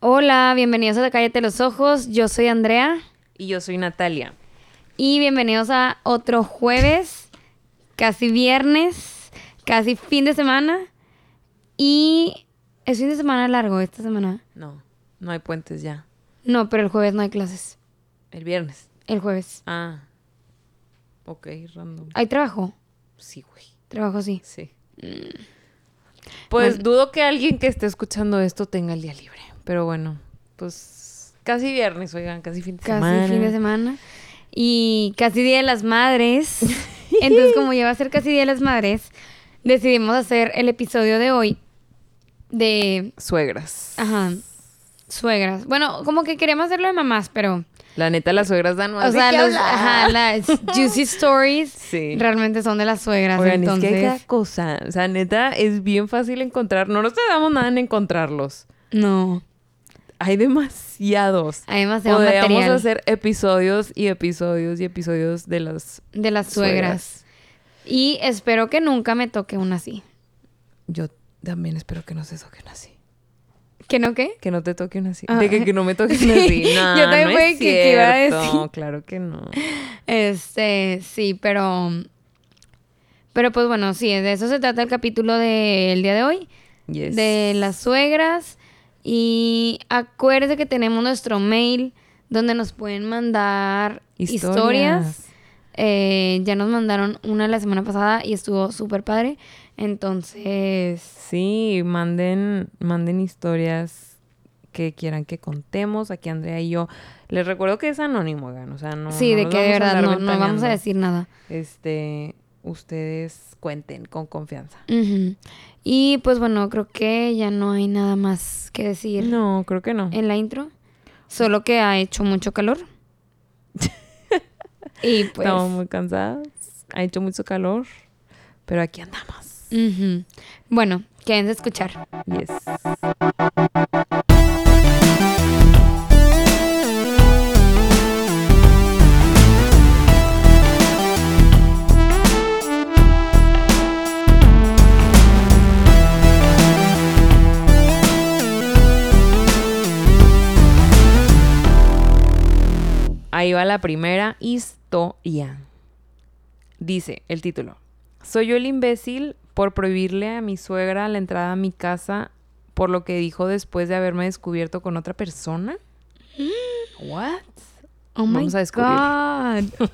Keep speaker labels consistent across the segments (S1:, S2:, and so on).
S1: Hola, bienvenidos a Cállate los Ojos. Yo soy Andrea.
S2: Y yo soy Natalia.
S1: Y bienvenidos a otro jueves, casi viernes, casi fin de semana. Y es fin de semana largo esta semana.
S2: No, no hay puentes ya.
S1: No, pero el jueves no hay clases.
S2: El viernes.
S1: El jueves.
S2: Ah. Ok, random.
S1: ¿Hay trabajo?
S2: Sí, güey.
S1: Trabajo sí.
S2: Sí. Pues
S1: Bueno.
S2: dudo que alguien que esté escuchando esto tenga el día libre. Pero bueno, pues casi viernes, oigan, casi fin de
S1: Casi
S2: semana.
S1: fin de semana. Y casi Día de las Madres. Entonces, como ya va a ser casi Día de las Madres, decidimos hacer el episodio de hoy de
S2: Suegras.
S1: Ajá. Suegras. Bueno, como que queríamos hacerlo de mamás, pero.
S2: La neta, las suegras dan más
S1: O
S2: de
S1: sea, los, ajá, las juicy stories
S2: Sí.
S1: realmente son de las suegras.
S2: Oigan,
S1: entonces.
S2: es que hay cada cosa. O sea, neta, es bien fácil encontrar. No nos tardamos nada en encontrarlos.
S1: No.
S2: Hay demasiados.
S1: Hay demasiado
S2: Podríamos
S1: material
S2: hacer episodios y episodios y episodios de las
S1: de las suegras. Y espero que nunca me toque una así.
S2: Yo también espero que no se toquen así.
S1: ¿Que no qué?
S2: Que no te toquen así.
S1: Ah,
S2: de que, que no me toquen
S1: sí.
S2: así. No,
S1: Yo también
S2: no
S1: fue
S2: es
S1: que- que iba a decir.
S2: Claro que no.
S1: Este, sí, pero. Pero pues bueno, sí, de eso se trata el capítulo del día de hoy.
S2: Yes.
S1: de las suegras. Y acuérdense que tenemos nuestro mail donde nos pueden mandar historias. Eh, ya nos mandaron una la semana pasada y estuvo súper padre. Entonces,
S2: Sí, manden, manden historias que quieran que contemos. Aquí Andrea y yo. Les recuerdo que es anónimo, oigan. O sea, no.
S1: sí,
S2: no
S1: de que de verdad no, no vamos a decir nada.
S2: Este, ustedes cuenten con confianza.
S1: Y pues bueno, creo que ya no hay nada más que decir
S2: No, creo que no.
S1: en la intro. Solo que ha hecho mucho calor. y pues.
S2: Estamos muy cansadas. Ha hecho mucho calor. Pero aquí andamos.
S1: ujú. Bueno, quédense a escuchar.
S2: Yes. Ahí va la primera historia. Dice el título. Soy yo el imbécil por prohibirle a mi suegra la entrada a mi casa por lo que dijo después de haberme descubierto con otra persona. What?
S1: Oh my
S2: Vamos a descubrir.
S1: God.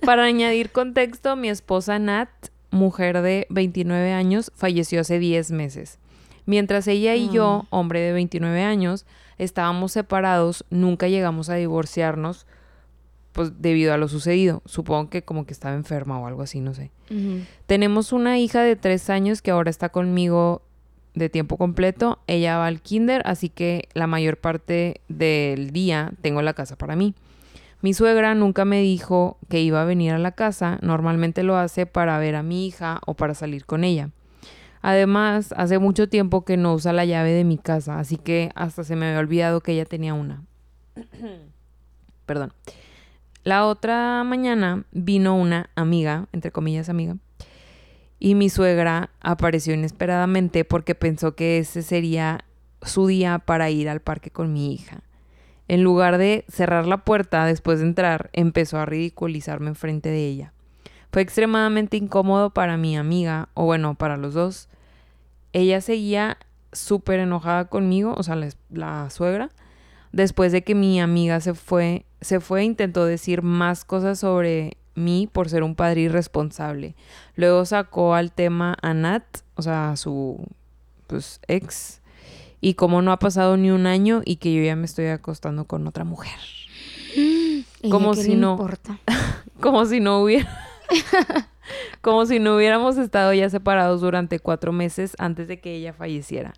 S2: Para añadir contexto, mi esposa Nat, mujer de 29 años, falleció hace 10 meses. Mientras ella y yo, hombre de 29 años, estábamos separados, nunca llegamos a divorciarnos, pues debido a lo sucedido. Supongo que como que estaba enferma o algo así, no sé. Tenemos una hija de 3 años que ahora está conmigo de tiempo completo. Ella va al kinder, así que la mayor parte del día tengo la casa para mí. Mi suegra nunca me dijo que iba a venir a la casa, normalmente lo hace para ver a mi hija o para salir con ella. Además, hace mucho tiempo que no usa la llave de mi casa, así que hasta se me había olvidado que ella tenía una. Perdón. La otra mañana vino una amiga, entre comillas amiga, y mi suegra apareció inesperadamente porque pensó que ese sería su día para ir al parque con mi hija. En lugar de cerrar la puerta después de entrar, empezó a ridiculizarme enfrente de ella. Fue extremadamente incómodo para mi amiga, o bueno, para los dos. Ella seguía súper enojada conmigo, o sea, la, la suegra, después de que mi amiga se fue, se fue e intentó decir más cosas sobre mí por ser un padre irresponsable. Luego sacó al tema a Nat, o sea, a su pues, ex, y como no ha pasado ni un año y que yo ya me estoy acostando con otra mujer.
S1: ¿Ella
S2: Como si no.
S1: importa?
S2: Como si no hubiera... como si no hubiéramos estado ya separados durante cuatro meses antes de que ella falleciera.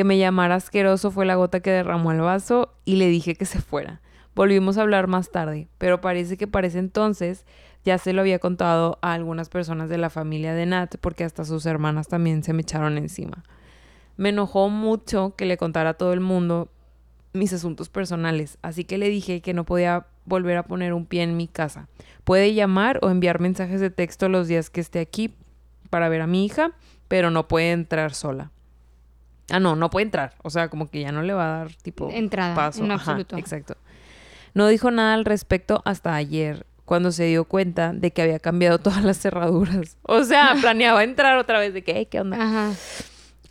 S2: Que me llamara asqueroso fue la gota que derramó el vaso y le dije que se fuera. Volvimos a hablar más tarde, pero parece que para ese entonces ya se lo había contado a algunas personas de la familia de Nat porque hasta sus hermanas también se me echaron encima. Me enojó mucho que le contara a todo el mundo mis asuntos personales, así que le dije que no podía volver a poner un pie en mi casa. Puede llamar o enviar mensajes de texto los días que esté aquí para ver a mi hija, pero no puede entrar sola. Ah, no, no puede entrar. O sea, como que ya no le va a dar tipo
S1: Entrada,
S2: paso.
S1: en
S2: Ajá,
S1: absoluto.
S2: exacto. No dijo nada al respecto hasta ayer, cuando se dio cuenta de que había cambiado todas las cerraduras. O sea, planeaba entrar otra vez de que, "Ey, ¿qué onda?
S1: Ajá.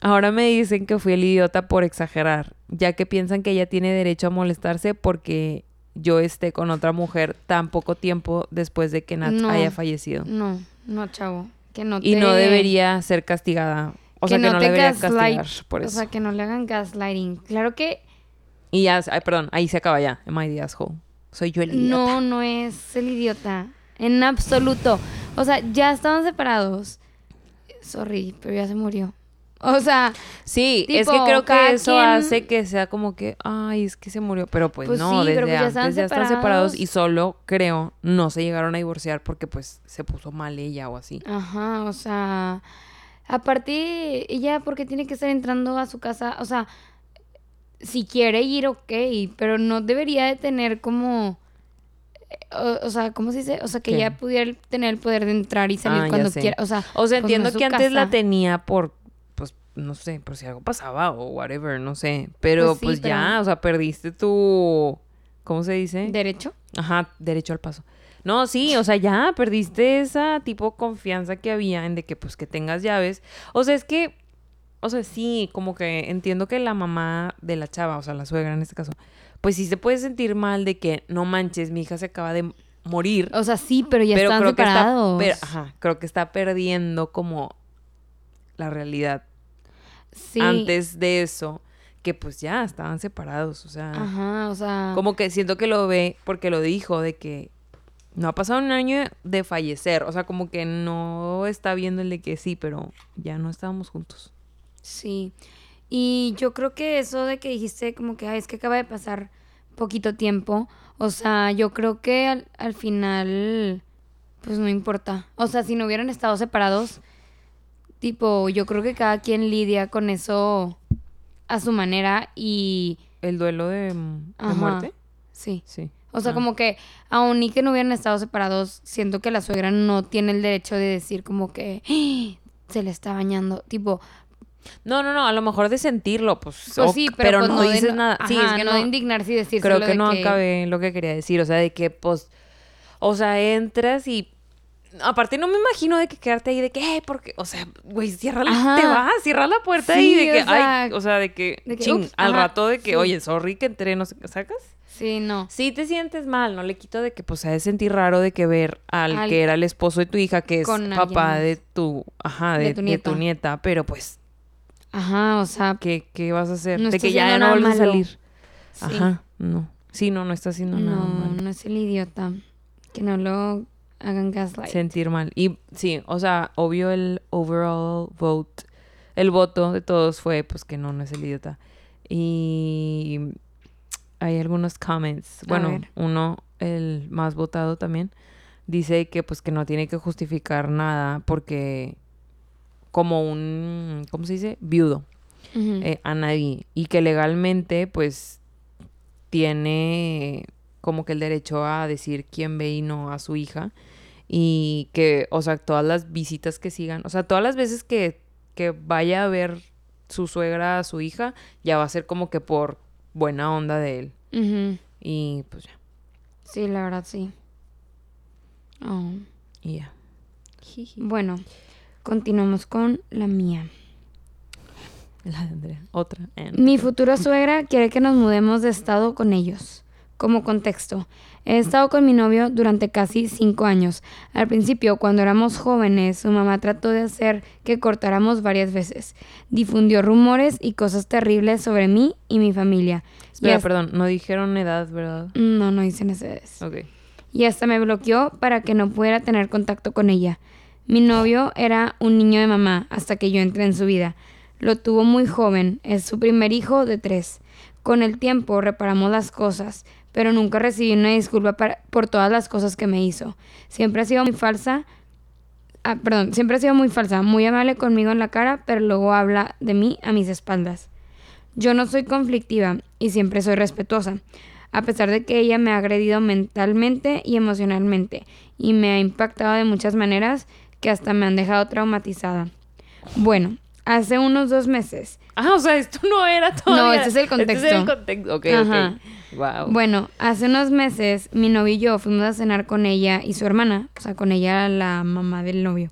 S2: Ahora me dicen que fui el idiota por exagerar, ya que piensan que ella tiene derecho a molestarse porque yo esté con otra mujer tan poco tiempo después de que Nat
S1: No.
S2: haya fallecido.
S1: No, no, chavo. Que no
S2: Y no debería ser castigada. O sea, que no,
S1: te
S2: debería
S1: gaslight-
S2: castigar por
S1: O
S2: eso.
S1: sea, que no le hagan gaslighting. Claro que
S2: Y ya, ay, perdón, ahí se acaba ya. Am I the asshole? Soy yo el idiota.
S1: no, no es el idiota. En absoluto. O sea, ya estaban separados. Sorry, pero ya se murió. O sea,
S2: Sí, es que creo que eso
S1: quien-
S2: hace que sea como que, ay, es que se murió. Pero pues,
S1: Pues
S2: no,
S1: sí,
S2: desde
S1: pero pues ya
S2: están separados. y solo, creo, no se llegaron a divorciar porque pues se puso mal ella o así.
S1: ajá, o sea, aparte, ella porque tiene que estar entrando a su casa, o sea, si quiere ir, ok, pero no debería de tener como, eh, o, o sea, ¿cómo se dice? O sea, que
S2: ¿Qué?
S1: ella pudiera tener el poder de entrar y salir
S2: Ah, ya
S1: cuando quiera, o sea,
S2: O sea,
S1: pues, no
S2: entiendo
S1: su
S2: que antes la tenía por, pues, no sé, por si algo pasaba o whatever, no sé. Pero
S1: Pues sí,
S2: pues, ya, o sea, perdiste tu, ¿cómo se dice?
S1: derecho.
S2: Ajá, derecho al paso. No, sí, o sea, ya perdiste esa tipo confianza que había en de que pues que tengas llaves. O sea, es que, o sea, sí, como que entiendo que la mamá de la chava, o sea, la suegra en este caso, pues sí se puede sentir mal de que no manches, mi hija se acaba de morir.
S1: O sea, sí, pero ya
S2: pero
S1: están
S2: creo
S1: separados.
S2: que está, per- ajá, creo que está perdiendo como la realidad
S1: sí.
S2: antes de eso, que pues ya estaban separados, o sea,
S1: Ajá, o sea.
S2: como que siento que lo ve porque lo dijo de que no ha pasado un año de fallecer, o sea, como que no está viendo el de que sí, pero ya no estábamos juntos.
S1: Sí. Y yo creo que eso de que dijiste como que "Ay, es que acaba de pasar poquito tiempo, o sea, yo creo que al, al final pues no importa. O sea, si no hubieran estado separados, tipo, yo creo que cada quien lidia con eso a su manera y
S2: El duelo de, de muerte,
S1: sí.
S2: sí.
S1: O sea,
S2: Ah.
S1: como que aun y que no hubieran estado separados, siento que la suegra no tiene el derecho de decir como que "Ah, se le está bañando, tipo,
S2: No, no, no, a lo mejor de sentirlo, pues,
S1: Pues sí, pero, pues
S2: no dices nada. sí, es que
S1: no,
S2: no,
S1: de indignarse y decir
S2: creo que no acabé lo que quería decir, o sea, de que pues, o sea, entras y aparte no me imagino de que quedarte ahí de que, eh, porque, o sea, güey, cierra la,
S1: Ajá.
S2: te vas, cierra la puerta
S1: Sí,
S2: y de que,
S1: o sea,
S2: ay, o sea, de que,
S1: de que,
S2: ching,
S1: ups,
S2: al
S1: ajá,
S2: rato de que,
S1: sí.
S2: oye, sorry que entré, no sé, ¿sacas?
S1: Sí, no.
S2: Sí te sientes mal, no le quito de que pues se ha de sentir raro de que ver al,
S1: Al-
S2: que era el esposo de tu hija, que es
S1: Con
S2: papá de tu, ajá, de,
S1: De tu
S2: de tu
S1: nieta.
S2: pero pues,
S1: Ajá, o sea,
S2: ¿qué, qué vas a hacer?
S1: No
S2: de que ya no vuelves a salir.
S1: sí.
S2: Ajá, no. Sí, no, no está haciendo nada
S1: No, no es el idiota. Que no lo hagan gaslight.
S2: Sentir mal. Y sí, o sea, obvio el overall vote, el voto de todos fue pues que no, no es el idiota. Y hay algunos comments. Bueno, uno, el más votado también, dice que pues que no tiene que justificar nada porque como un, ¿cómo se dice? Viudo eh, a nadie y que legalmente pues tiene como que el derecho a decir quién ve y no a su hija y que, o sea, todas las visitas que sigan, o sea, todas las veces que, que vaya a ver su suegra a su hija, ya va a ser como que por buena onda de él y pues ya,
S1: Sí, la verdad, sí. Oh.
S2: y ya.
S1: Bueno, continuamos con la mía.
S2: La de Andrea, otra.
S1: Mi futura suegra quiere que nos mudemos de estado con ellos. Como contexto, he estado con mi novio durante casi cinco años. Al principio, cuando éramos jóvenes, su mamá trató de hacer que cortáramos varias veces. Difundió rumores y cosas terribles sobre mí y mi familia. Y
S2: Espera,
S1: hasta-
S2: perdón, no dijeron edad, ¿verdad?
S1: No, no dicen.
S2: Ok.
S1: y hasta me bloqueó para que no pudiera tener contacto con ella. Mi novio era un niño de mamá hasta que yo entré en su vida. Lo tuvo muy joven, es su primer hijo de tres. Con el tiempo reparamos las cosas, pero nunca recibí una disculpa para- por todas las cosas que me hizo. Siempre ha sido muy falsa. Ah, perdón, siempre ha sido muy falsa, muy amable conmigo en la cara, pero luego habla de mí a mis espaldas. Yo no soy conflictiva y siempre soy respetuosa, a pesar de que ella me ha agredido mentalmente y emocionalmente y me ha impactado de muchas maneras que hasta me han dejado traumatizada. Bueno, Hace unos dos meses.
S2: Ah, o sea, esto no era todo.
S1: No, este es el contexto.
S2: Este es el contexto. Ok,
S1: Ajá.
S2: ok.
S1: Bueno, hace unos meses mi novio y yo fuimos a cenar con ella y su hermana, o sea, con ella la mamá del novio.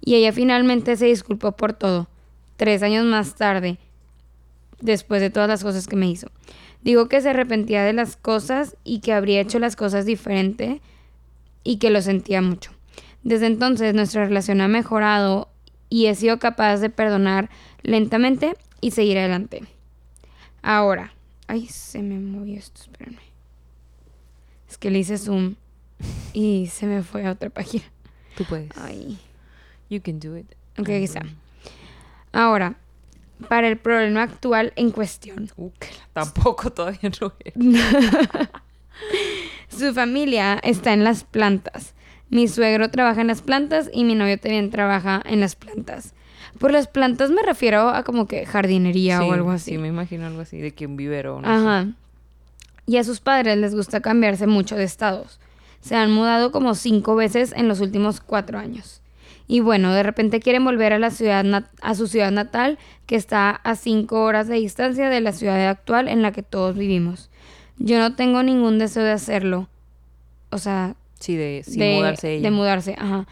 S1: Y ella finalmente se disculpó por todo, tres años más tarde, después de todas las cosas que me hizo. Digo que se arrepentía de las cosas y que habría hecho las cosas diferente y que lo sentía mucho. Desde entonces nuestra relación ha mejorado y he sido capaz de perdonar lentamente y seguir adelante. Ahora, ay, se me movió esto, espérenme. Es que le hice zoom y se me fue a otra página.
S2: Tú puedes.
S1: Ay,
S2: You can do it.
S1: ok, aquí está. Ahora, para el problema actual en cuestión.
S2: Uh, tampoco todavía no es.
S1: Su familia está en las plantas. Mi suegro trabaja en las plantas y mi novio también trabaja en las plantas. Por las plantas me refiero a como que jardinería
S2: Sí,
S1: o algo así.
S2: Sí, me imagino algo así, de que un vivero. No sé.
S1: Ajá. Y a sus padres les gusta cambiarse mucho de estados. Se han mudado como cinco veces en los últimos cuatro años. Y bueno, de repente quieren volver a la ciudad a su ciudad natal, que está a cinco horas de distancia de la ciudad actual en la que todos vivimos. Yo no tengo ningún deseo de hacerlo. O sea,
S2: Sí, de sí,
S1: de
S2: mudarse ella.
S1: de mudarse, ajá.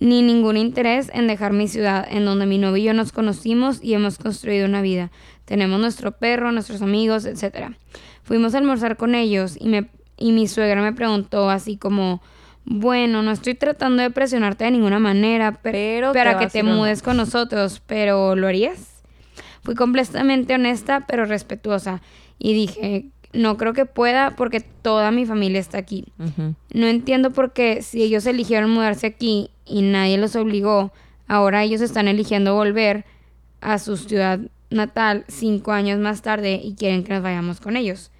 S1: Ni ningún interés en dejar mi ciudad, en donde mi novio y yo nos conocimos y hemos construido una vida. Tenemos nuestro perro, nuestros amigos, etc. Fuimos a almorzar con ellos y, me, y mi suegra me preguntó así como, bueno, no estoy tratando de presionarte de ninguna manera, pe-
S2: Pero
S1: para que te
S2: ir o no".
S1: mudes con nosotros, pero ¿lo harías? Fui completamente honesta, pero respetuosa. Y dije, no creo que pueda porque toda mi familia está aquí. No entiendo por qué si ellos eligieron mudarse aquí y nadie los obligó, ahora ellos están eligiendo volver a su ciudad natal cinco años más tarde y quieren que nos vayamos con ellos.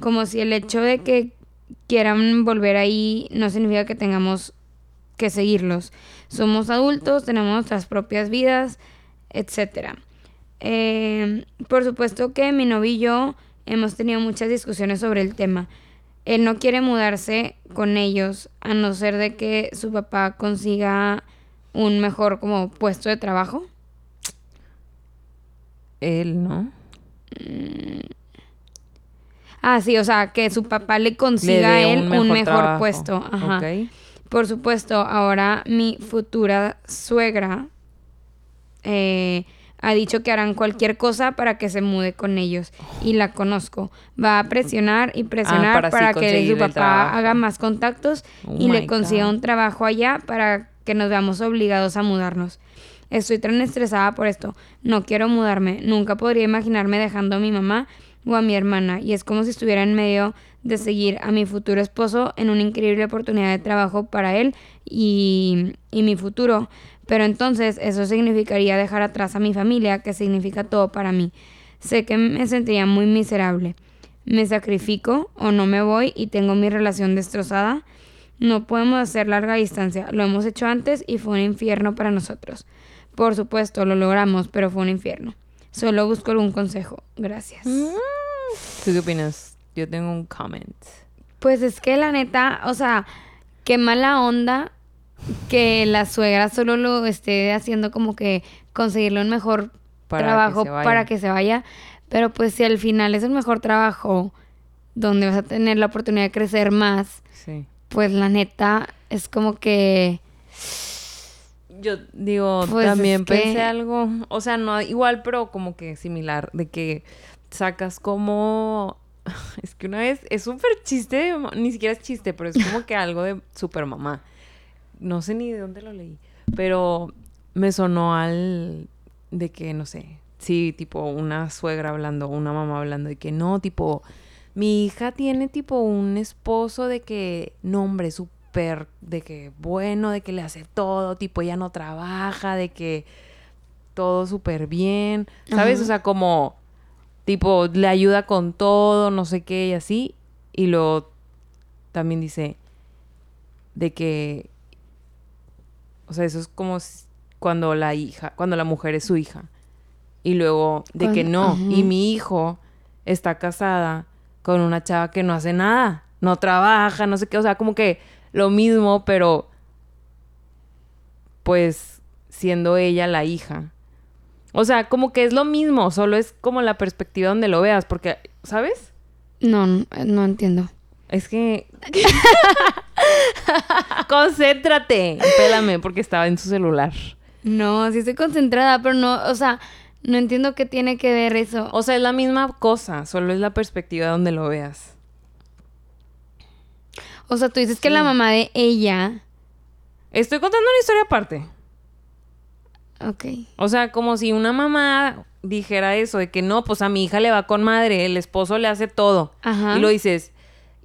S1: Como si el hecho de que quieran volver ahí no significa que tengamos que seguirlos. Somos adultos, tenemos nuestras propias vidas, etc. Eh, por supuesto que mi novio y yo hemos tenido muchas discusiones sobre el tema. Él no quiere mudarse con ellos a no ser de que su papá consiga un mejor como puesto de trabajo.
S2: Él, ¿no?
S1: Ah, sí, o sea, que su papá le consiga a él un mejor, puesto. Ajá. Por supuesto, ahora mi futura suegra eh, ha dicho que harán cualquier cosa para que se mude con ellos. Y la conozco. Va a presionar y presionar
S2: para
S1: que su papá haga más contactos
S2: Oh
S1: y le consiga
S2: God.
S1: un trabajo allá para que nos veamos obligados a mudarnos. Estoy tan estresada por esto. No quiero mudarme. Nunca podría imaginarme dejando a mi mamá o a mi hermana. Y es como si estuviera en medio de seguir a mi futuro esposo en una increíble oportunidad de trabajo para él y, y mi futuro. Pero entonces eso significaría dejar atrás a mi familia, que significa todo para mí. Sé que me sentiría muy miserable. Me sacrifico o no me voy y tengo mi relación destrozada. No podemos hacer larga distancia. Lo hemos hecho antes y fue un infierno para nosotros. Por supuesto, lo logramos, pero fue un infierno. Solo busco algún consejo. Gracias.
S2: ¿Tú qué opinas? Yo tengo un comment.
S1: Pues es que la neta, o sea, qué mala onda que la suegra solo lo esté haciendo como que conseguirle un mejor
S2: Para
S1: trabajo para que se vaya. Pero pues si al final es el mejor trabajo donde vas a tener la oportunidad de crecer más,
S2: Sí.
S1: pues la neta es como que...
S2: Yo digo,
S1: Pues
S2: también
S1: que-
S2: pensé algo, o sea, no igual, pero como que similar, de que sacas como... Es que una vez, es súper chiste, ni siquiera es chiste, pero es como que algo de super mamá. No sé ni de dónde lo leí, pero me sonó al de que, no sé, sí, tipo una suegra hablando, una mamá hablando de que no, tipo, mi hija tiene tipo un esposo de que, no hombre, súper, de que bueno, de que le hace todo, tipo, ella no trabaja, de que todo súper bien, ¿sabes?
S1: Ajá.
S2: O sea, como, tipo, le ayuda con todo, no sé qué y así, y luego también dice de que, o sea, eso es como cuando la hija, cuando la mujer es su hija. Y luego de que no.
S1: ajá.
S2: Y mi hijo está casada con una chava que no hace nada. No trabaja, no sé qué. O sea, como que lo mismo, pero pues siendo ella la hija. O sea, como que es lo mismo, solo es como la perspectiva donde lo veas, porque, ¿sabes?
S1: No, no entiendo.
S2: Es que. Concéntrate. Pélame, porque estaba en su celular.
S1: No, sí estoy concentrada, pero no, o sea, no entiendo qué tiene que ver eso.
S2: O sea, es la misma cosa, solo es la perspectiva donde lo veas.
S1: O sea, tú dices que la mamá de ella.
S2: Estoy contando una historia aparte.
S1: Ok.
S2: O sea, como si una mamá dijera eso, de que no, pues a mi hija le va con madre, el esposo le hace todo.
S1: Ajá.
S2: Y lo dices,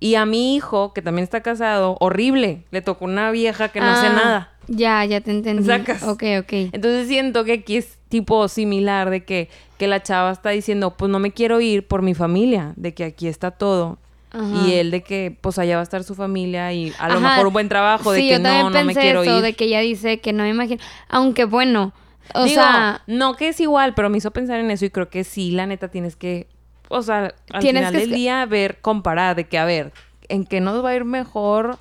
S2: y a mi hijo, que también está casado, horrible, le tocó una vieja que no hace
S1: Ah,
S2: nada.
S1: Ya, ya te entendí.
S2: Sacas.
S1: Ok, ok.
S2: Entonces siento que aquí es tipo similar de que, que la chava está diciendo, pues no me quiero ir por mi familia, de que aquí está todo.
S1: Ajá.
S2: Y él de que pues allá va a estar su familia y a lo
S1: Ajá.
S2: mejor un buen trabajo, de
S1: sí,
S2: que
S1: yo
S2: no, no me quiero
S1: eso,
S2: ir.
S1: de que ella dice que no me imagino. Aunque bueno, o
S2: Digo,
S1: sea,
S2: no que es igual, pero me hizo pensar en eso y creo que sí, la neta, tienes que, o sea, al
S1: Tienes
S2: final
S1: que
S2: del día ver, comparar, de que, a ver, ¿en qué nos va a ir mejor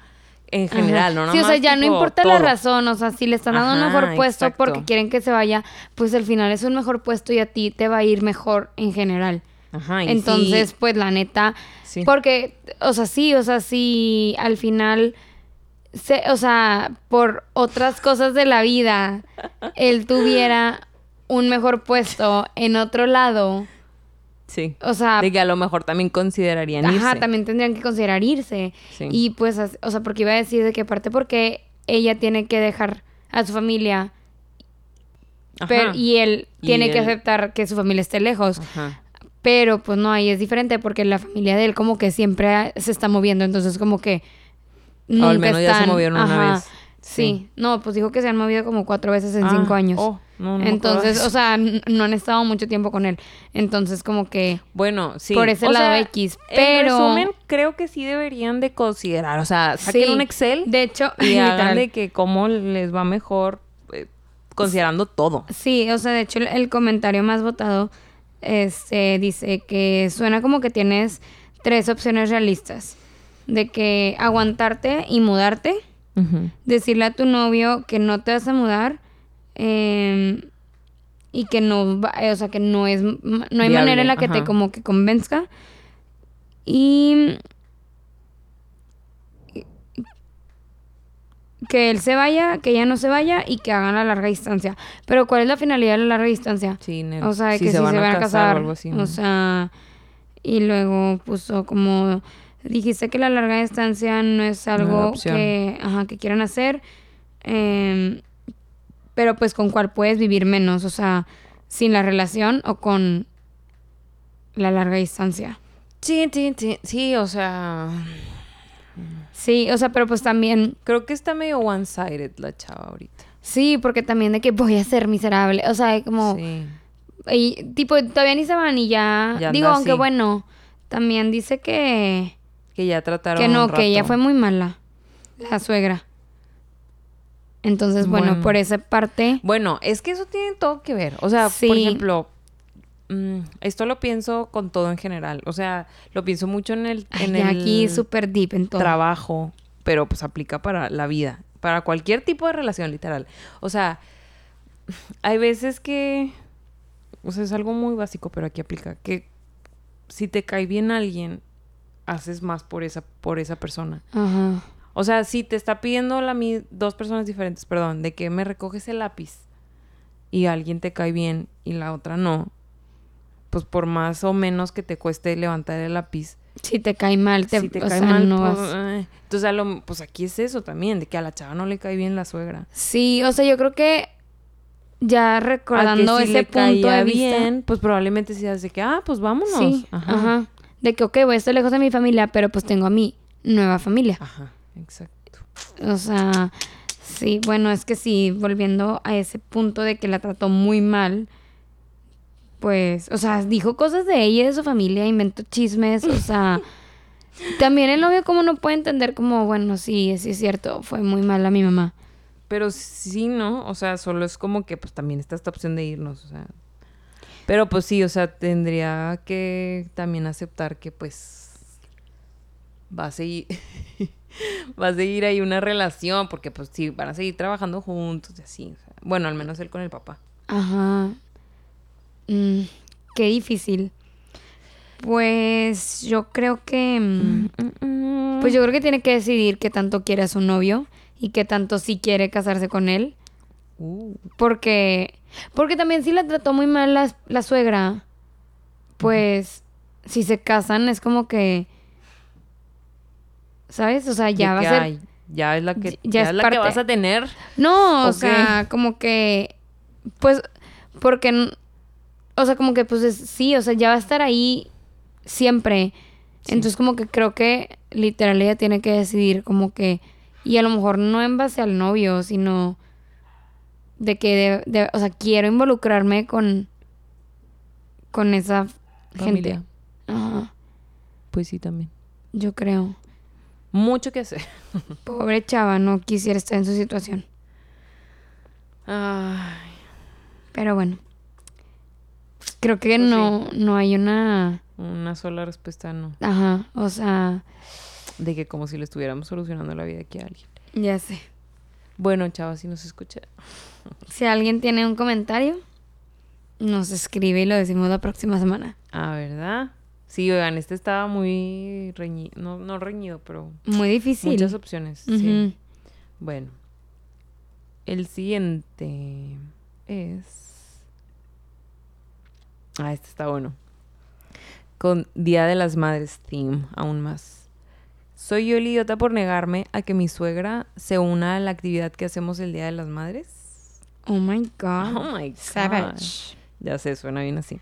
S2: en
S1: Ajá.
S2: general? No
S1: Sí, o sea, ya no importa la razón, o sea, si le están dando un mejor puesto
S2: exacto.
S1: porque quieren que se vaya, pues al final es un mejor puesto y a ti te va a ir mejor en general.
S2: Ajá, y
S1: Entonces,
S2: sí,
S1: pues la neta,
S2: Sí.
S1: porque, o sea, sí, o sea, sí, al final, se, o sea, por otras cosas de la vida, él tuviera un mejor puesto en otro lado,
S2: sí.
S1: o sea,
S2: de que a lo mejor también considerarían
S1: Ajá,
S2: irse.
S1: también tendrían que considerar irse.
S2: Sí.
S1: Y pues, o sea, porque iba a decir de que aparte porque ella tiene que dejar a su familia
S2: Ajá.
S1: pero- y él
S2: Y
S1: tiene que
S2: él-
S1: aceptar que su familia esté lejos.
S2: Ajá.
S1: Pero pues no, ahí es diferente porque la familia de él como que siempre se está moviendo, entonces como que nunca
S2: O al menos ya se
S1: están-
S2: movieron una
S1: Ajá.
S2: vez.
S1: Sí. no, pues dijo que se han movido como cuatro veces en
S2: Ah,
S1: cinco años.
S2: oh, no, no
S1: Entonces, o sea, no han estado mucho tiempo con él. Entonces, como que
S2: Bueno, sí.
S1: por ese
S2: O
S1: lado
S2: sea,
S1: X.
S2: En
S1: Pero.
S2: resumen, creo que sí deberían de considerar. O sea, saquen
S1: Sí.
S2: un Excel
S1: De hecho,
S2: y hagan de que cómo les va mejor eh, considerando todo.
S1: Sí, o sea, de hecho el, el comentario más votado este, dice que suena como que tienes tres opciones realistas. De que aguantarte y mudarte, Decirle a tu novio que no te vas a mudar em, y que no va, eh, o sea, que no es, no hay
S2: Viable,
S1: manera en la que te como que convenzca. Y que él se vaya, que ella no se vaya y que hagan la larga distancia. Pero ¿cuál es la finalidad de la larga distancia?
S2: Sí.
S1: O sea, de
S2: Si
S1: que
S2: se
S1: si
S2: van
S1: se van a
S2: casar
S1: casar.
S2: o algo así,
S1: O sea, y luego puso como dijiste que la larga distancia no es algo que, ajá, que quieran hacer. em, pero pues con cuál puedes vivir menos, o sea, sin la relación o con la larga distancia.
S2: Sí, sí, sí, sí, o sea,
S1: Sí, o sea, pero pues también,
S2: creo que está medio one-sided la chava ahorita.
S1: sí, porque también de que voy a ser miserable, o sea, como,
S2: Sí.
S1: y, tipo, todavía ni se van y ya, digo, aunque
S2: así.
S1: bueno, también dice que,
S2: Que ya trataron
S1: que no,
S2: un
S1: que ella fue muy mala, la suegra. Entonces, bueno,
S2: Bueno.
S1: por esa parte,
S2: Bueno, es que eso tiene todo que ver. O sea, por ejemplo, mm, esto lo pienso con todo en general. O sea, lo pienso mucho en el, en el
S1: aquí súper deep en todo.
S2: trabajo, pero pues aplica para la vida, para cualquier tipo de relación, literal. O sea, hay veces que, o sea, es algo muy básico, pero aquí aplica, que si te cae bien alguien, haces más por esa, por esa persona.
S1: Ajá.
S2: O sea, si te está pidiendo la mi dos personas diferentes, perdón, de que me recoges el lápiz y alguien te cae bien y la otra no, pues por más o menos que te cueste levantar el lápiz,
S1: Si te cae mal, te,
S2: si te
S1: o
S2: cae
S1: sea,
S2: mal,
S1: no
S2: pues,
S1: vas-
S2: entonces a lo- pues aquí es eso también, de que a la chava no le cae bien la suegra.
S1: Sí, o sea, yo creo que ya
S2: A que
S1: recordando
S2: si
S1: ese
S2: le
S1: punto
S2: caía
S1: de vista.
S2: bien, pues probablemente sí hace que, ah, pues vámonos.
S1: Sí,
S2: Ajá.
S1: ajá. De que, ok, voy a estar lejos de mi familia, pero pues tengo a mi nueva familia.
S2: Ajá, exacto.
S1: O sea, sí, bueno, es que sí, volviendo a ese punto de que la trató muy mal, pues, o sea, dijo cosas de ella y de su familia, inventó chismes, o sea, también el novio como no puede entender como, bueno, sí, sí es cierto, fue muy mala mi mamá.
S2: Pero sí, ¿no? O sea, solo es como que pues también está esta opción de irnos, o sea. Pero pues sí, o sea, tendría que también aceptar que pues va a seguir va a seguir ahí una relación porque pues sí van a seguir trabajando juntos y así, bueno, al menos él con el papá.
S1: Ajá. Mm, qué difícil. Pues yo creo que... Mm, pues yo creo que tiene que decidir qué tanto quiere a su novio y qué tanto sí quiere casarse con él. Uh. Porque... Porque también si la trató muy mal la, suegra, pues si se casan es como que... ¿Sabes? O sea, ya va a ser...
S2: Ya es la que, ya, es la que vas a tener.
S1: No, o sea, como que... Pues porque... O sea, como que pues sí, o sea, ya va a estar ahí siempre. Entonces como que creo que literal ella tiene que decidir como que... Y a lo mejor no en base al novio, sino de que, de, o sea, quiero involucrarme con, con esa gente. Ajá.
S2: Pues sí, también.
S1: Yo creo.
S2: Mucho que hacer.
S1: Pobre chava, no quisiera estar en su situación.
S2: Ay.
S1: Pero bueno. Creo que pues no, no hay una
S2: una sola respuesta no.
S1: Ajá, o sea...
S2: De que como si le estuviéramos solucionando la vida aquí a alguien.
S1: Ya sé.
S2: Bueno, chavos, si nos escucha.
S1: Si alguien tiene un comentario, nos escribe y lo decimos la próxima semana.
S2: Ah, ¿verdad? Sí, oigan, este estaba muy reñido, no, no reñido, pero...
S1: Muy difícil.
S2: Muchas opciones, sí. Bueno. El siguiente es... Ah, este está bueno con Día de las Madres theme aún más. ¿Soy yo el idiota por negarme a que mi suegra se una a la actividad que hacemos el Día de las Madres?
S1: Oh my God.
S2: Oh my God. Savage. Ya sé, suena bien así.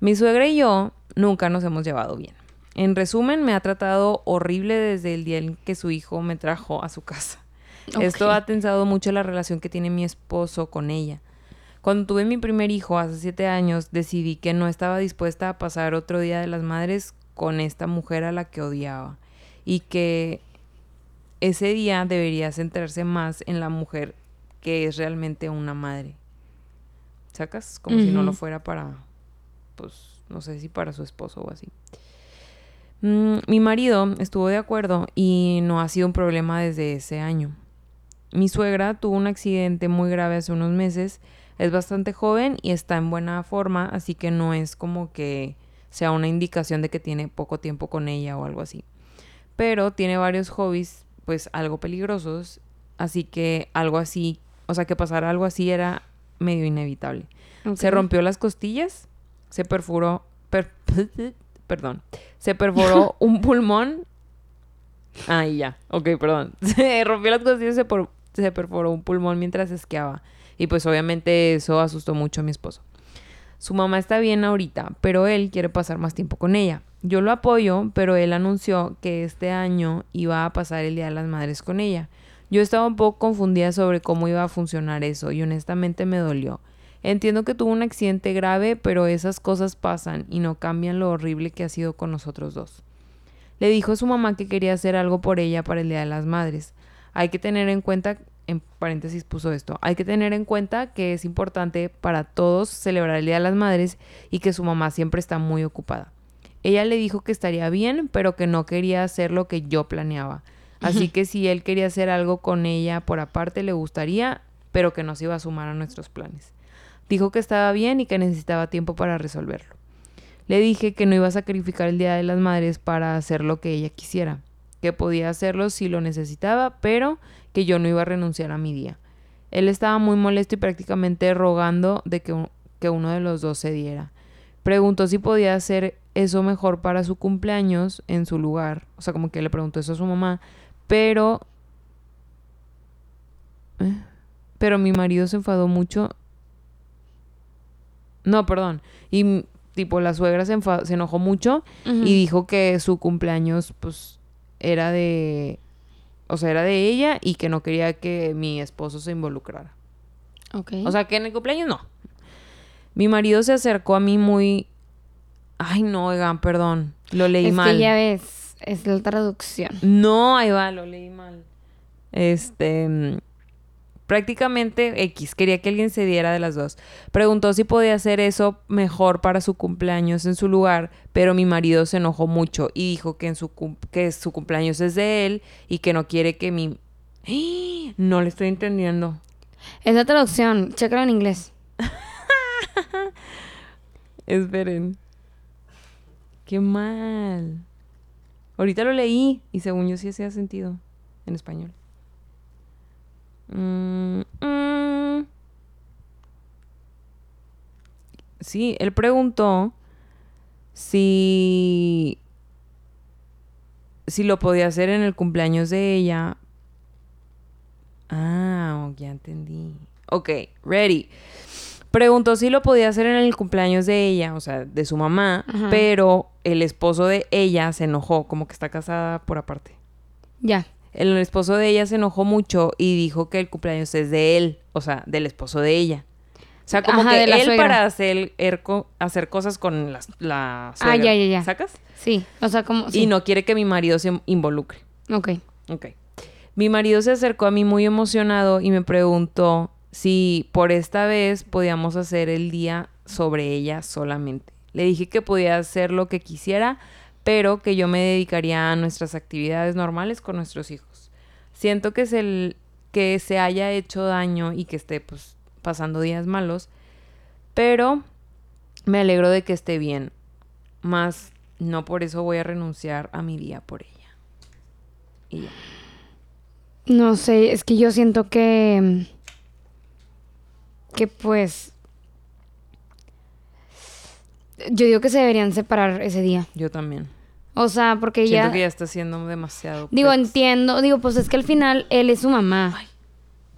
S2: Mi suegra y yo nunca nos hemos llevado bien. En resumen, me ha tratado horrible desde el día en que su hijo me trajo a su casa. Esto ha tensado mucho la relación que tiene mi esposo con ella. Cuando tuve mi primer hijo hace siete años, decidí que no estaba dispuesta a pasar otro día de las madres con esta mujer a la que odiaba y que ese día debería centrarse más en la mujer que es realmente una madre. ¿Sacas? Como si no lo fuera para, pues, no sé si para su esposo o así. Mm, mi marido estuvo de acuerdo y no ha sido un problema desde ese año. Mi suegra tuvo un accidente muy grave hace unos meses es bastante joven y está en buena forma, así que no es como que sea una indicación de que tiene poco tiempo con ella o algo así. Pero tiene varios hobbies, pues algo peligrosos, así que algo así, o sea, que pasara algo así era medio inevitable. Se rompió las costillas, se perforó, perdón, se perforó un pulmón. Ah, ya, ok, perdón. Se rompió las costillas, se, se perforó un pulmón mientras esquiaba. Y pues obviamente eso asustó mucho a mi esposo. Su mamá está bien ahorita, pero él quiere pasar más tiempo con ella. Yo lo apoyo, pero él anunció que este año iba a pasar el Día de las Madres con ella. Yo estaba un poco confundida sobre cómo iba a funcionar eso y honestamente me dolió. Entiendo que tuvo un accidente grave, pero esas cosas pasan y no cambian lo horrible que ha sido con nosotros dos. Le dijo a su mamá que quería hacer algo por ella para el Día de las Madres. Hay que tener en cuenta en paréntesis puso esto, hay que tener en cuenta que es importante para todos celebrar el Día de las Madres y que su mamá siempre está muy ocupada. Ella le dijo que estaría bien, pero que no quería hacer lo que yo planeaba. Así que si él quería hacer algo con ella por aparte, le gustaría, pero que no se iba a sumar a nuestros planes. Dijo que estaba bien y que necesitaba tiempo para resolverlo. Le dije que no iba a sacrificar el Día de las Madres para hacer lo que ella quisiera, que podía hacerlo si lo necesitaba, pero que yo no iba a renunciar a mi día. Él estaba muy molesto y prácticamente rogando de que, que uno de los dos se diera. Preguntó si podía hacer eso mejor para su cumpleaños en su lugar. O sea, como que le preguntó eso a su mamá. Pero... ¿eh? Pero mi marido se enfadó mucho. No, perdón. Y tipo la suegra se, se enojó mucho y dijo que su cumpleaños pues era de o sea, era de ella y que no quería que mi esposo se involucrara.
S1: Ok.
S2: O sea, que en el cumpleaños no. Mi marido se acercó a mí muy... Ay, no, oigan, perdón. Lo leí mal.
S1: Que ya ves, es la traducción.
S2: No, ahí va, lo leí mal. Este prácticamente X, quería que alguien se diera de las dos. Preguntó si podía hacer eso mejor para su cumpleaños en su lugar, pero mi marido se enojó mucho y dijo que, en su, que su cumpleaños es de él y que no quiere que mi... No le estoy entendiendo.
S1: Es la traducción, chécalo en inglés.
S2: Esperen. Qué mal. Ahorita lo leí y según yo sí hacía sentido en español. Mm, mm. Sí, él preguntó si si lo podía hacer en el cumpleaños de ella. Ah, ya entendí. Ok, ready. Preguntó si lo podía hacer en el cumpleaños de ella, o sea, de su mamá, pero el esposo de ella se enojó, como que está casada por aparte.
S1: Ya.
S2: El esposo de ella se enojó mucho y dijo que el cumpleaños es de él, o sea, del esposo de ella. O sea, como que él para hacer, hacer cosas con la, la
S1: suegra. Ah, ya, ya, ya.
S2: ¿Sacas?
S1: Sí, o sea, como...
S2: Y no quiere que mi marido se involucre.
S1: Ok.
S2: Ok. Mi marido se acercó a mí muy emocionado y me preguntó si por esta vez podíamos hacer el día sobre ella solamente. Le dije que podía hacer lo que quisiera, pero que yo me dedicaría a nuestras actividades normales con nuestros hijos. Siento que se, que se haya hecho daño y que esté pues pasando días malos, pero me alegro de que esté bien. Más no por eso voy a renunciar a mi día por ella.
S1: No sé, es que yo siento que que pues yo digo que se deberían separar ese día.
S2: Yo también.
S1: O sea, porque ya...
S2: Siento que ya está siendo demasiado...
S1: Digo, entiendo. Digo, pues es que al final él es su mamá.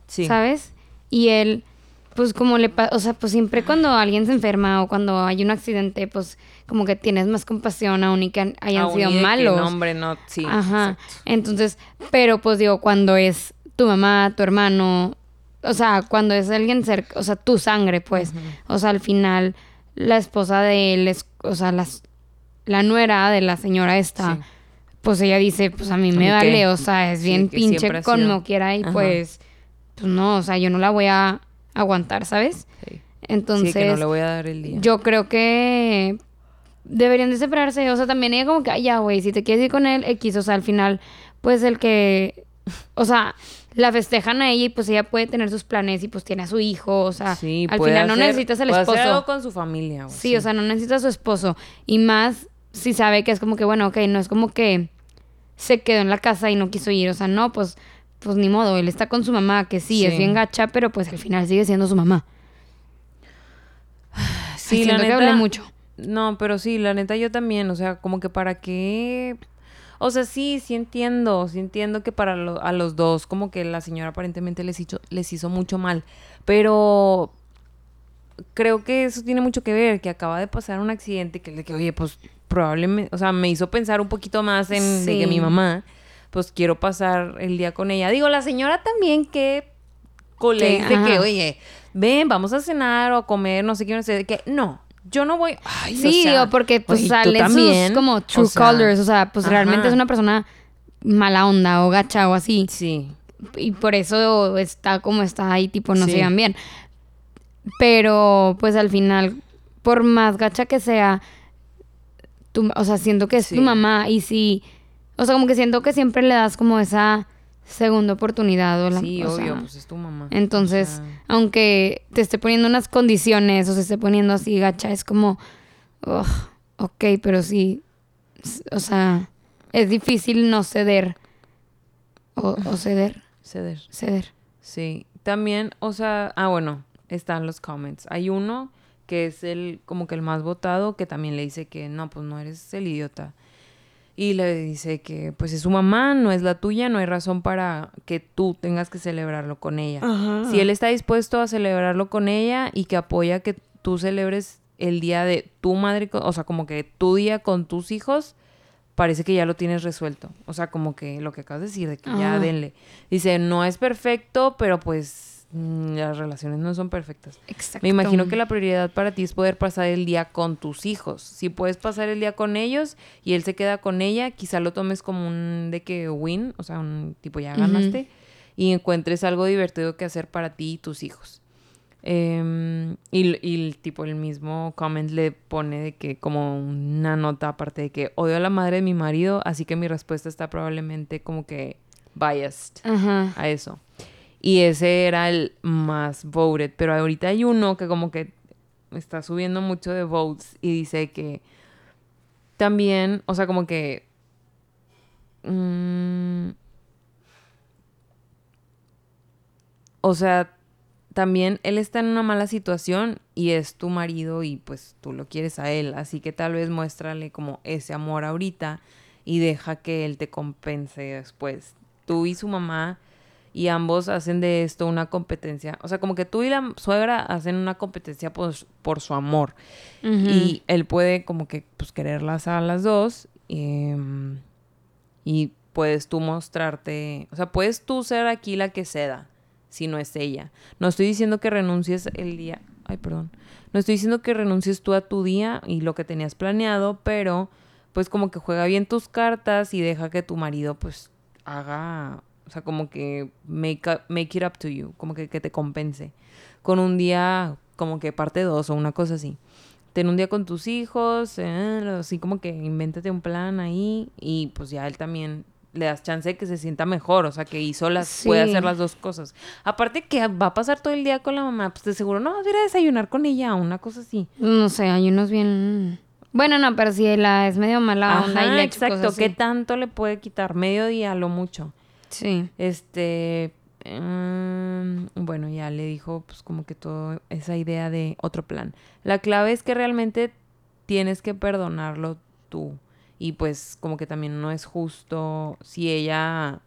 S1: Sí. ¿Sabes? Y él, pues como le pasa... O sea, pues siempre cuando alguien se enferma o cuando hay un accidente, pues como que tienes más compasión aún y que hayan sido malos.
S2: no, hombre, no, sí.
S1: Ajá. Entonces, pero pues digo, cuando es tu mamá, tu hermano, o sea, cuando es alguien cerca, o sea, tu sangre, pues, o sea, al final la esposa de él es, o sea, las, la nuera de la señora esta, pues ella dice, pues a mí me vale, o sea, es bien pinche como quiera y pues, pues no, o sea, yo no la voy a aguantar, ¿sabes? Entonces,
S2: que no le voy a dar el día.
S1: Yo creo que deberían de separarse, o sea, también ella como que, ay, ya, güey, si te quieres ir con él, X, o sea, al final, pues el que, o sea, la festejan a ella y pues ella puede tener sus planes y pues tiene a su hijo, o sea, al final no necesitas el esposo.
S2: Hacer algo con su familia.
S1: sí, o sea, no necesitas a su esposo y más si sabe que es como que bueno, ok, no es como que se quedó en la casa y no quiso ir, o sea, no, pues pues ni modo, él está con su mamá, que sí, es bien gacha, pero pues al final sigue siendo su mamá.
S2: Sí, la neta, que mucho. No, pero sí, la neta yo también, o sea, como que para qué o sea, sí, sí entiendo, sí entiendo que para a los dos como que la señora aparentemente les hizo, les hizo mucho mal, pero creo que eso tiene mucho que ver, que acaba de pasar un accidente que, que oye, pues probablemente, o sea, me hizo pensar un poquito más en de que mi mamá, pues quiero pasar el día con ella. Digo, la señora también que le dice que, oye, ven, vamos a cenar o a comer, no sé qué, no sé, que no, yo no voy. Ay,
S1: sí, o, porque pues sale sus como true colors. O sea, pues realmente es una persona mala onda o gacha o así.
S2: Sí.
S1: Y por eso está como está ahí, tipo, no se llevan bien. Pero, pues al final, por más gacha que sea, o sea, siento que es tu mamá. Y si. O sea, como que siento que siempre le das como esa segunda oportunidad. O la,
S2: sí, obvio, pues es tu mamá.
S1: Entonces, aunque te esté poniendo unas condiciones o se esté poniendo así gacha, es como, ok, pero sí, o sea, es difícil no ceder. O, ceder.
S2: Ceder.
S1: Ceder.
S2: Sí. También, o sea, ah, bueno, están los comments. Hay uno que es el, como que el más votado, que también le dice que no, pues no eres el idiota y le dice que pues es su mamá, no es la tuya, no hay razón para que tú tengas que celebrarlo con ella. Si él está dispuesto a celebrarlo con ella y que apoya que tú celebres el día de tu madre, o sea, como que tu día con tus hijos, parece que ya lo tienes resuelto. O sea, como que lo que acabas de decir, de que ya denle. Dice, no es perfecto, pero pues las relaciones no son perfectas. Exacto. Me imagino que la prioridad para ti es poder pasar el día con tus hijos. Si puedes pasar el día con ellos y él se queda con ella, quizá lo tomes como un de que win, o sea, un tipo ya ganaste, y encuentres algo divertido que hacer para ti y tus hijos. Em, y, y, el tipo el mismo comment le pone de que como una nota aparte de que odio a la madre de mi marido, así que mi respuesta está probablemente como que biased a eso. Y ese era el más voted. Pero ahorita hay uno que como que está subiendo mucho de votes y dice que también, o sea, como que... Mm, o sea, también él está en una mala situación y es tu marido y pues tú lo quieres a él, así que tal vez muéstrale como ese amor ahorita y deja que él te compense después. Tú y su mamá y ambos hacen de esto una competencia, o sea, como que tú y la suegra hacen una competencia por, por su amor y él puede como que pues quererlas a las dos em, y puedes tú mostrarte, o sea, puedes tú ser aquí la que ceda si no es ella. No estoy diciendo que renuncies el día, ay, perdón. No estoy diciendo que renuncies tú a tu día y lo que tenías planeado, pero pues como que juega bien tus cartas y deja que tu marido pues haga, o sea, como que make, make it up to you, como que, que te compense. Con un día como que parte dos o una cosa así. Ten un día con tus hijos, eh, así como que invéntate un plan ahí y pues ya él también le das chance de que se sienta mejor, o sea, que hizo las, puede hacer las dos cosas. Aparte que va a pasar todo el día con la mamá, pues de seguro no vas a ir a desayunar con ella, una cosa así.
S1: No sé, hay unos bien... Bueno, no, pero si la es medio mala
S2: onda y le exacto, ¿qué tanto le puede quitar? Medio día, lo mucho. Sí. Este... Em, bueno, ya le dijo pues como que toda esa idea de otro plan. La clave es que realmente tienes que perdonarlo tú. Y pues como que también no es justo si ella...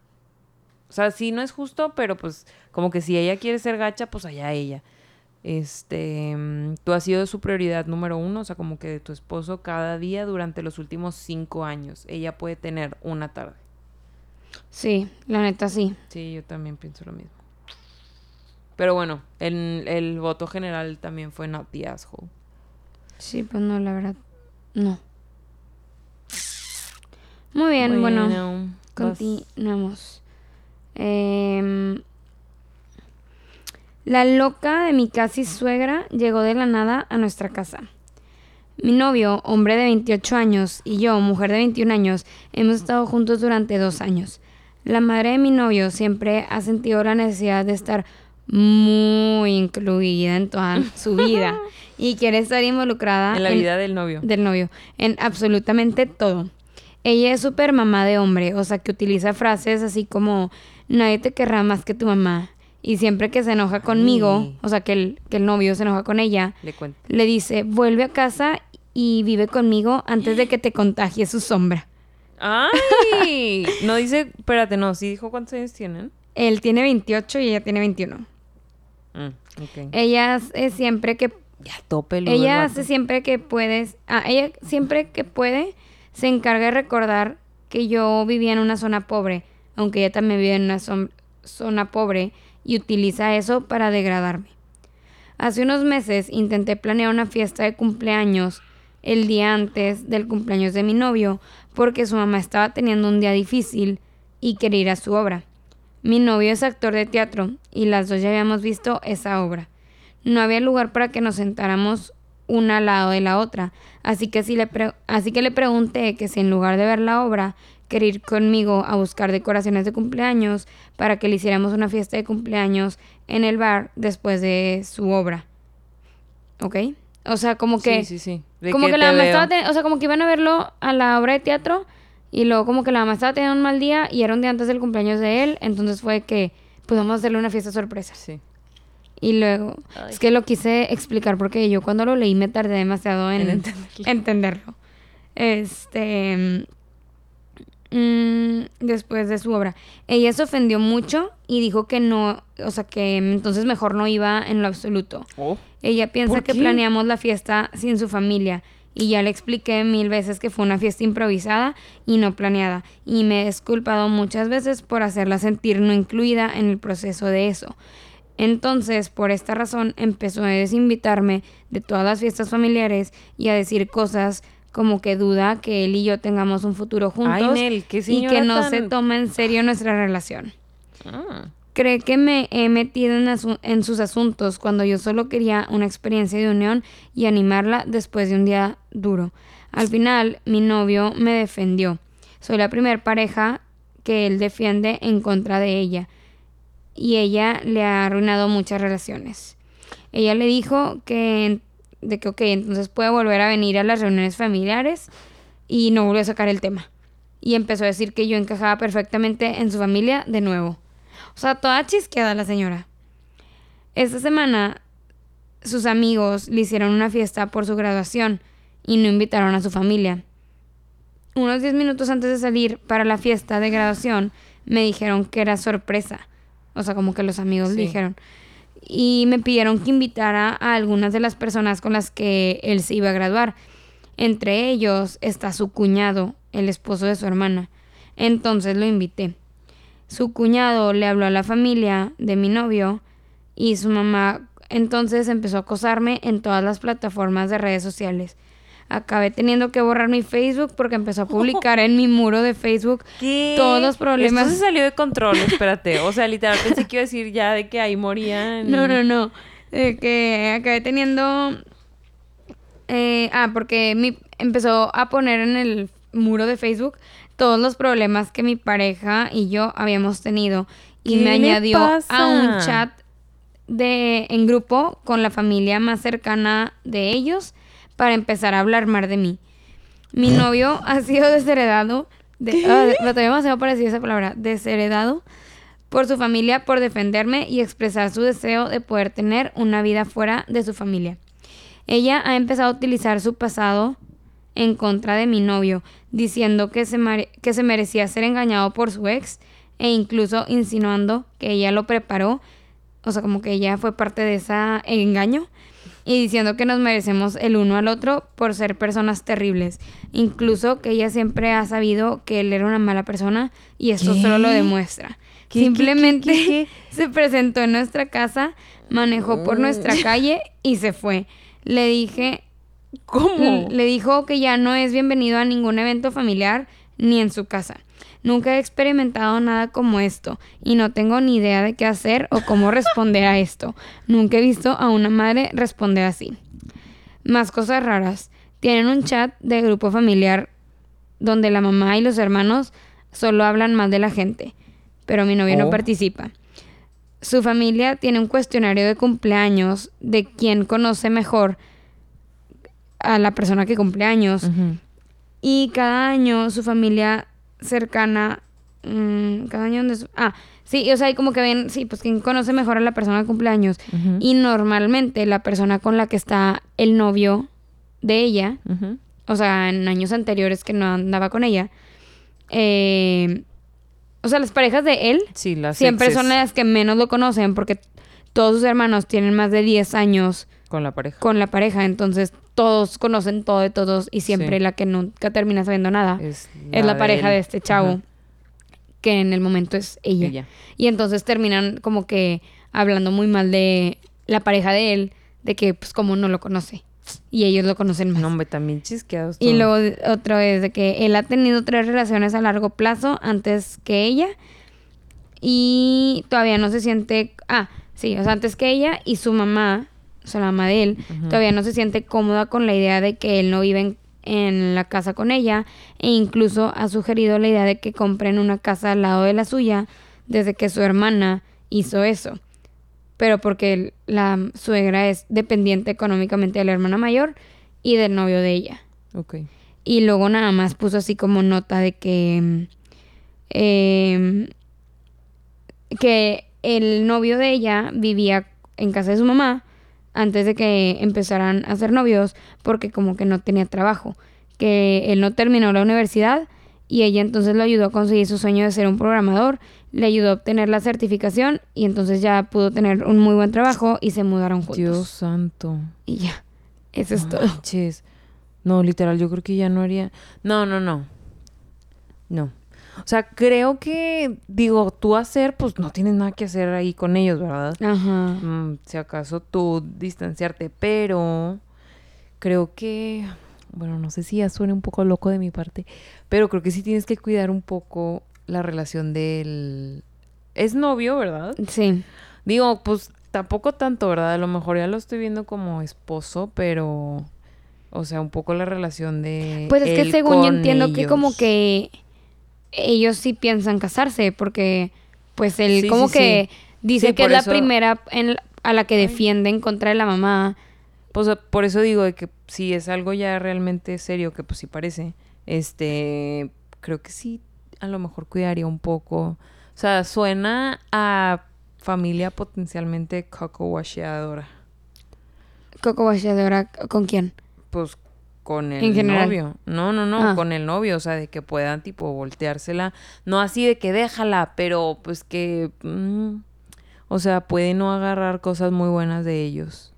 S2: O sea, sí no es justo, pero pues como que si ella quiere ser gacha, pues allá ella. Este, mm, tú has sido su prioridad número uno, o sea, como que de tu esposo cada día durante los últimos cinco años. Ella puede tener una tarde.
S1: Sí, la neta sí.
S2: Sí, yo también pienso lo mismo. Pero bueno, el, el voto general también fue not the asshole.
S1: Sí, pues no, la verdad, no. Muy bien, bueno, continuamos. Em, la loca de mi casi suegra llegó de la nada a nuestra casa. Mi novio, hombre de 28 años, y yo, mujer de 21 años, hemos estado juntos durante dos años. La madre de mi novio siempre ha sentido la necesidad de estar muy incluida en toda su vida y quiere estar involucrada
S2: en la vida del novio.
S1: Del novio, en absolutamente todo. Ella es súper mamá de hombre, o sea, que utiliza frases así como, nadie te querrá más que tu mamá. Y siempre que se enoja conmigo, o sea, que el, que el novio se enoja con ella, le, le dice, vuelve a casa y vive conmigo antes de que te contagie su sombra.
S2: ¡Ay! no dice, espérate, no, sí dijo cuántos años tienen.
S1: Él tiene 28 y ella tiene 21. Mm, ella hace siempre que...
S2: Ya tope
S1: Ella hace siempre que puedes... Ah, ella siempre que puede se encarga de recordar que yo vivía en una zona pobre, aunque ella también vive en una zona pobre, y utiliza eso para degradarme. Hace unos meses intenté planear una fiesta de cumpleaños el día antes del cumpleaños de mi novio, porque su mamá estaba teniendo un día difícil y quería ir a su obra. Mi novio es actor de teatro y las dos ya habíamos visto esa obra. No había lugar para que nos sentáramos una al lado de la otra. Así que, le así que le pregunté que si en lugar de ver la obra, quería ir conmigo a buscar decoraciones de cumpleaños para que le hiciéramos una fiesta de cumpleaños en el bar después de su obra. ¿Ok? O sea, como que... Sí, sí, sí. como que, la mamá estaba... O sea, como que iban a verlo a la obra de teatro y luego como que la mamá estaba teniendo un mal día y era un día antes del cumpleaños de él. Entonces fue que pudimos hacerle una fiesta sorpresa. Sí. Y luego, es que lo quise explicar porque yo cuando lo leí me tardé demasiado en, entenderlo. Este. Mm, después de su obra. Ella se ofendió mucho y dijo que no, o sea, que entonces mejor no iba en lo absoluto. Oh. Ella piensa que planeamos la fiesta sin su familia y ya le expliqué mil veces que fue una fiesta improvisada y no planeada y me he disculpado muchas veces por hacerla sentir no incluida en el proceso de eso. Entonces, por esta razón, empezó a desinvitarme de todas las fiestas familiares y a decir cosas como que duda que él y yo tengamos un futuro juntos y que no se toma en serio nuestra relación. Ah. Cree que me he metido en, en, sus asuntos cuando yo solo quería una experiencia de unión y animarla después de un día duro. Al final, mi novio me defendió. Soy la primera pareja que él defiende en contra de ella y ella le ha arruinado muchas relaciones. Ella le dijo que de que, ok, entonces puede volver a venir a las reuniones familiares y no volvió a sacar el tema. Y empezó a decir que yo encajaba perfectamente en su familia de nuevo. O sea, toda chisqueada la señora. Esta semana sus amigos le hicieron una fiesta por su graduación y no invitaron a su familia. Unos 10 minutos antes de salir para la fiesta de graduación, me dijeron que era sorpresa. O sea, como que los amigos le dijeron. Y me pidieron que invitara a algunas de las personas con las que él se iba a graduar. Entre ellos está su cuñado, el esposo de su hermana. Entonces lo invité. Su cuñado le habló a la familia de mi novio y su mamá entonces empezó a acosarme en todas las plataformas de redes sociales. Acabé teniendo que borrar mi Facebook porque empezó a publicar en mi muro de Facebook todos los problemas.
S2: Esto se salió de control, espérate. O sea, literal pensé que iba a decir ya de que ahí morían.
S1: No, no, no. De que acabé teniendo... Eh, ah, porque mi... empezó a poner en el muro de Facebook todos los problemas que mi pareja y yo habíamos tenido. Y me añadió a un chat de, en grupo con la familia más cercana de ellos para empezar a hablar más de mí. Mi novio ha sido desheredado, de, ah, todavía demasiado parecido esa palabra, desheredado por su familia por defenderme y expresar su deseo de poder tener una vida fuera de su familia. Ella ha empezado a utilizar su pasado en contra de mi novio, diciendo que se, que se merecía ser engañado por su ex e incluso insinuando que ella lo preparó o sea, como que ella fue parte de ese engaño y diciendo que nos merecemos el uno al otro por ser personas terribles. Incluso que ella siempre ha sabido que él era una mala persona y esto solo lo demuestra. Simplemente se presentó en nuestra casa, manejó por nuestra calle y se fue. Le dije...
S2: ¿Cómo?
S1: Le dijo que ya no es bienvenido a ningún evento familiar ni en su casa. Nunca he experimentado nada como esto y no tengo ni idea de qué hacer o cómo responder a esto. Nunca he visto a una madre responder así. Más cosas raras. Tienen un chat de grupo familiar donde la mamá y los hermanos solo hablan mal de la gente, pero mi novio no oh. participa. Su familia tiene un cuestionario de cumpleaños de quién conoce mejor a la persona que cumpleaños. Y cada año su familia cercana. Mm, cada año donde. Ah, sí, o sea, hay como que ven, sí, pues quien conoce mejor a la persona de cumpleaños. Y normalmente la persona con la que está el novio de ella, o sea, en años anteriores que no andaba con ella, eh, o sea, las parejas de él siempre son las que menos lo conocen porque todos sus hermanos tienen más de 10 años
S2: con la pareja.
S1: Con la pareja, entonces todos conocen todo de todos y siempre la que nunca termina sabiendo nada es la, pareja de, este chavo, que en el momento es ella. Y entonces terminan como que hablando muy mal de la pareja de él, de que pues como no lo conoce. Y ellos lo conocen más.
S2: No, hombre, también chisqueados.
S1: Y luego otro es de que él ha tenido tres relaciones a largo plazo antes que ella. Y todavía no se siente... Ah, sí, o sea, antes que ella y su mamá o sea, la mamá de él, todavía no se siente cómoda con la idea de que él no vive en, la casa con ella e incluso ha sugerido la idea de que compren una casa al lado de la suya desde que su hermana hizo eso. Pero porque la suegra es dependiente económicamente de la hermana mayor y del novio de ella.
S2: Ok.
S1: Y luego nada más puso así como nota de que... Em, que el novio de ella vivía en casa de su mamá antes de que empezaran a ser novios porque como que no tenía trabajo, que él no terminó la universidad y ella entonces lo ayudó a conseguir su sueño de ser un programador, le ayudó a obtener la certificación y entonces ya pudo tener un muy buen trabajo y se mudaron juntos.
S2: Dios santo.
S1: Y ya, eso es todo.
S2: No, literal, yo creo que ya no haría... No, no, no. No. O sea, creo que, digo, tú hacer, pues no tienes nada que hacer ahí con ellos, ¿verdad?
S1: Ajá.
S2: Mm, si acaso tú distanciarte, pero creo que, bueno, no sé si ya suene un poco loco de mi parte, pero creo que sí tienes que cuidar un poco la relación del... Es novio, ¿verdad?
S1: Sí.
S2: Digo, pues tampoco tanto, ¿verdad? A lo mejor ya lo estoy viendo como esposo, pero... O sea, un poco la relación de...
S1: Pues es que según yo entiendo que como que ellos sí piensan casarse porque pues él como que dice que es la primera a la que defiende en contra de la mamá
S2: Pues por eso digo de que si es algo ya realmente serio, que pues sí parece, este, creo que sí, a lo mejor cuidaría un poco. O sea, suena a familia potencialmente coco washeadora.
S1: ¿Coco washeadora con quién?
S2: Pues con el novio. No, no, no, ah. con el novio, o sea, de que puedan tipo volteársela, no así de que déjala, pero pues que mm, o sea, puede no agarrar cosas muy buenas de ellos.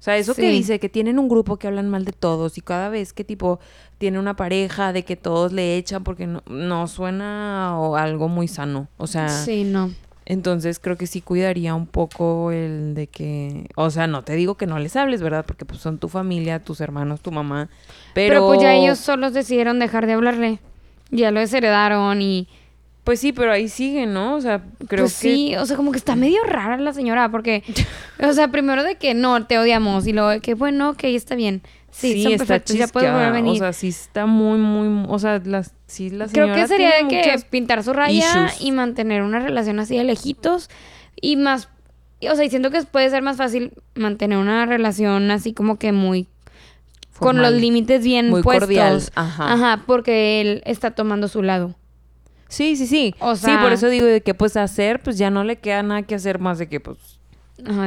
S2: O sea, eso que dice que tienen un grupo que hablan mal de todos y cada vez que tipo tiene una pareja de que todos le echan porque no, no suena o algo muy sano. O sea,
S1: sí, no.
S2: Entonces creo que sí cuidaría un poco el de que, o sea, no te digo que no les hables, ¿verdad? Porque pues son tu familia, tus hermanos, tu mamá. Pero, pero
S1: pues ya ellos solos decidieron dejar de hablarle. Ya lo desheredaron y
S2: pues sí, pero ahí sigue, ¿no? O sea, creo pues
S1: que... sí, o sea, como que está medio rara la señora, porque, o sea, primero de que no, te odiamos, y luego de que, bueno, ok, está bien. Sí, son perfectos, ya puedes volver a venir.
S2: O sea, sí está muy, muy, o sea, las, sí la señora
S1: Creo que sería de que pintar su raya y mantener una relación así de lejitos, y más, o sea, y siento que puede ser más fácil mantener una relación así como que muy con los límites bien muy puestos. Cordial. Ajá. Ajá, porque él está tomando su lado.
S2: Sí, sí, sí. O sea, sí, por eso digo de que pues hacer, pues ya no le queda nada que hacer más de que pues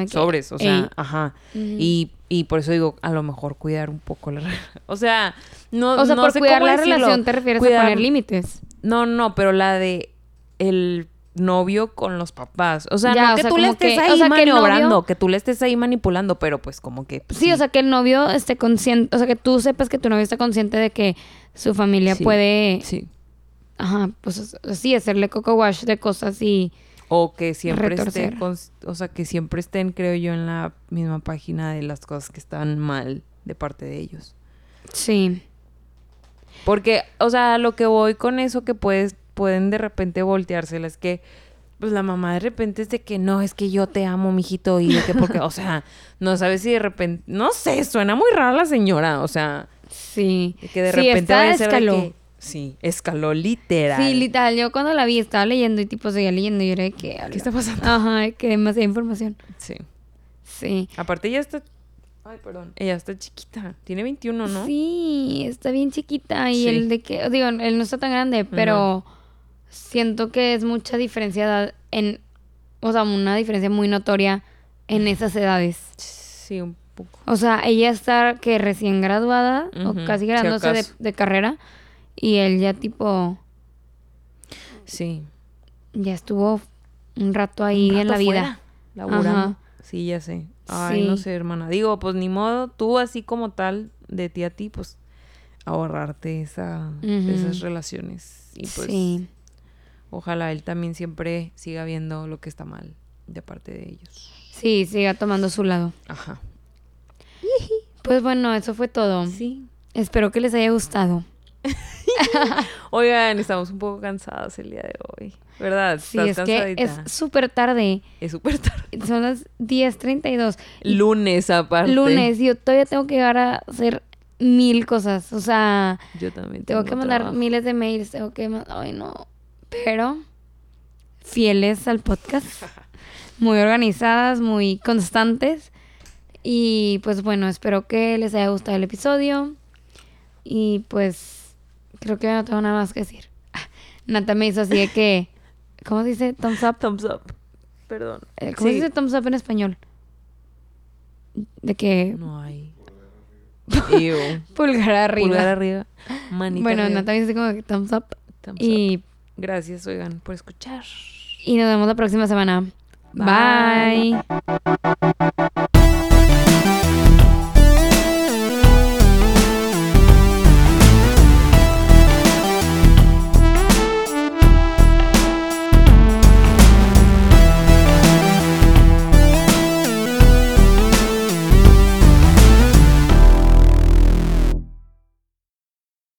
S2: sobres, o sea, ajá. y, y por eso digo, a lo mejor cuidar un poco la O sea, no
S1: O sea, por cuidar la relación te refieres a poner límites.
S2: No, no, pero la de el novio con los papás. O sea, no que tú le estés ahí maniobrando, que, tú le estés ahí manipulando, pero pues como que...
S1: sí, o sea, que el novio esté consciente, o sea, que tú sepas que tu novio está consciente de que su familia puede sí ajá, pues sí, hacerle coco wash de cosas y...
S2: O que siempre estén, o sea, que siempre estén, creo yo, en la misma página de las cosas que están mal de parte de ellos.
S1: Sí.
S2: Porque, o sea, lo que voy con eso que puedes, pueden de repente volteársela es que, pues la mamá de repente es de que no, es que yo te amo, mijito, y de que porque, o sea, no sabes si de repente, no sé, suena muy rara la señora, o sea.
S1: Sí.
S2: Que de repente va a ser de Sí, escaló literal.
S1: Sí, literal. Yo cuando la vi estaba leyendo y tipo seguía leyendo y yo era que...
S2: ¿Qué está pasando?
S1: Ajá, que demasiada información.
S2: Sí.
S1: Sí.
S2: Aparte ella está... Ay, perdón. Ella está chiquita. Tiene 21, ¿no?
S1: Sí, está bien chiquita. Y el de que... Digo, él no está tan grande, pero... Siento que es mucha diferencia en... O sea, una diferencia muy notoria en esas edades.
S2: Sí, un poco.
S1: O sea, ella está que recién graduada o casi graduándose de, de carrera y él ya tipo...
S2: Sí.
S1: Ya estuvo un rato ahí en la vida.
S2: Laburando. Sí, ya sé. Ay, no sé, hermana. Digo, pues ni modo, tú así como tal, de ti a ti, pues ahorrarte esa, esas relaciones. Y pues sí. ojalá él también siempre siga viendo lo que está mal de parte de ellos.
S1: Sí, siga tomando su lado.
S2: Ajá.
S1: Pues bueno, eso fue todo.
S2: Sí.
S1: Espero que les haya gustado.
S2: Oigan, estamos un poco cansados el día de hoy. ¿Verdad?
S1: Sí, es que es súper tarde.
S2: Es súper tarde.
S1: Son las 10.32.
S2: Lunes aparte.
S1: Lunes. Yo todavía tengo que llegar a hacer mil cosas. O sea...
S2: Yo también
S1: tengo, que mandar miles de mails. Tengo que... Ay, no. Pero... Fieles al podcast. muy organizadas, muy constantes. Y pues bueno, espero que les haya gustado el episodio. Y pues Creo que no tengo nada más que decir. Nata me hizo así de que. ¿Cómo se dice? Thumbs up.
S2: Thumbs up. Perdón.
S1: Eh, ¿Cómo se dice thumbs up en español? De que.
S2: No hay.
S1: Pulgar arriba.
S2: Pulgar arriba. Manita
S1: bueno, arriba. Nata me dice como que thumbs up. Thumbs y.
S2: Gracias, oigan, por escuchar.
S1: Y nos vemos la próxima semana. Bye.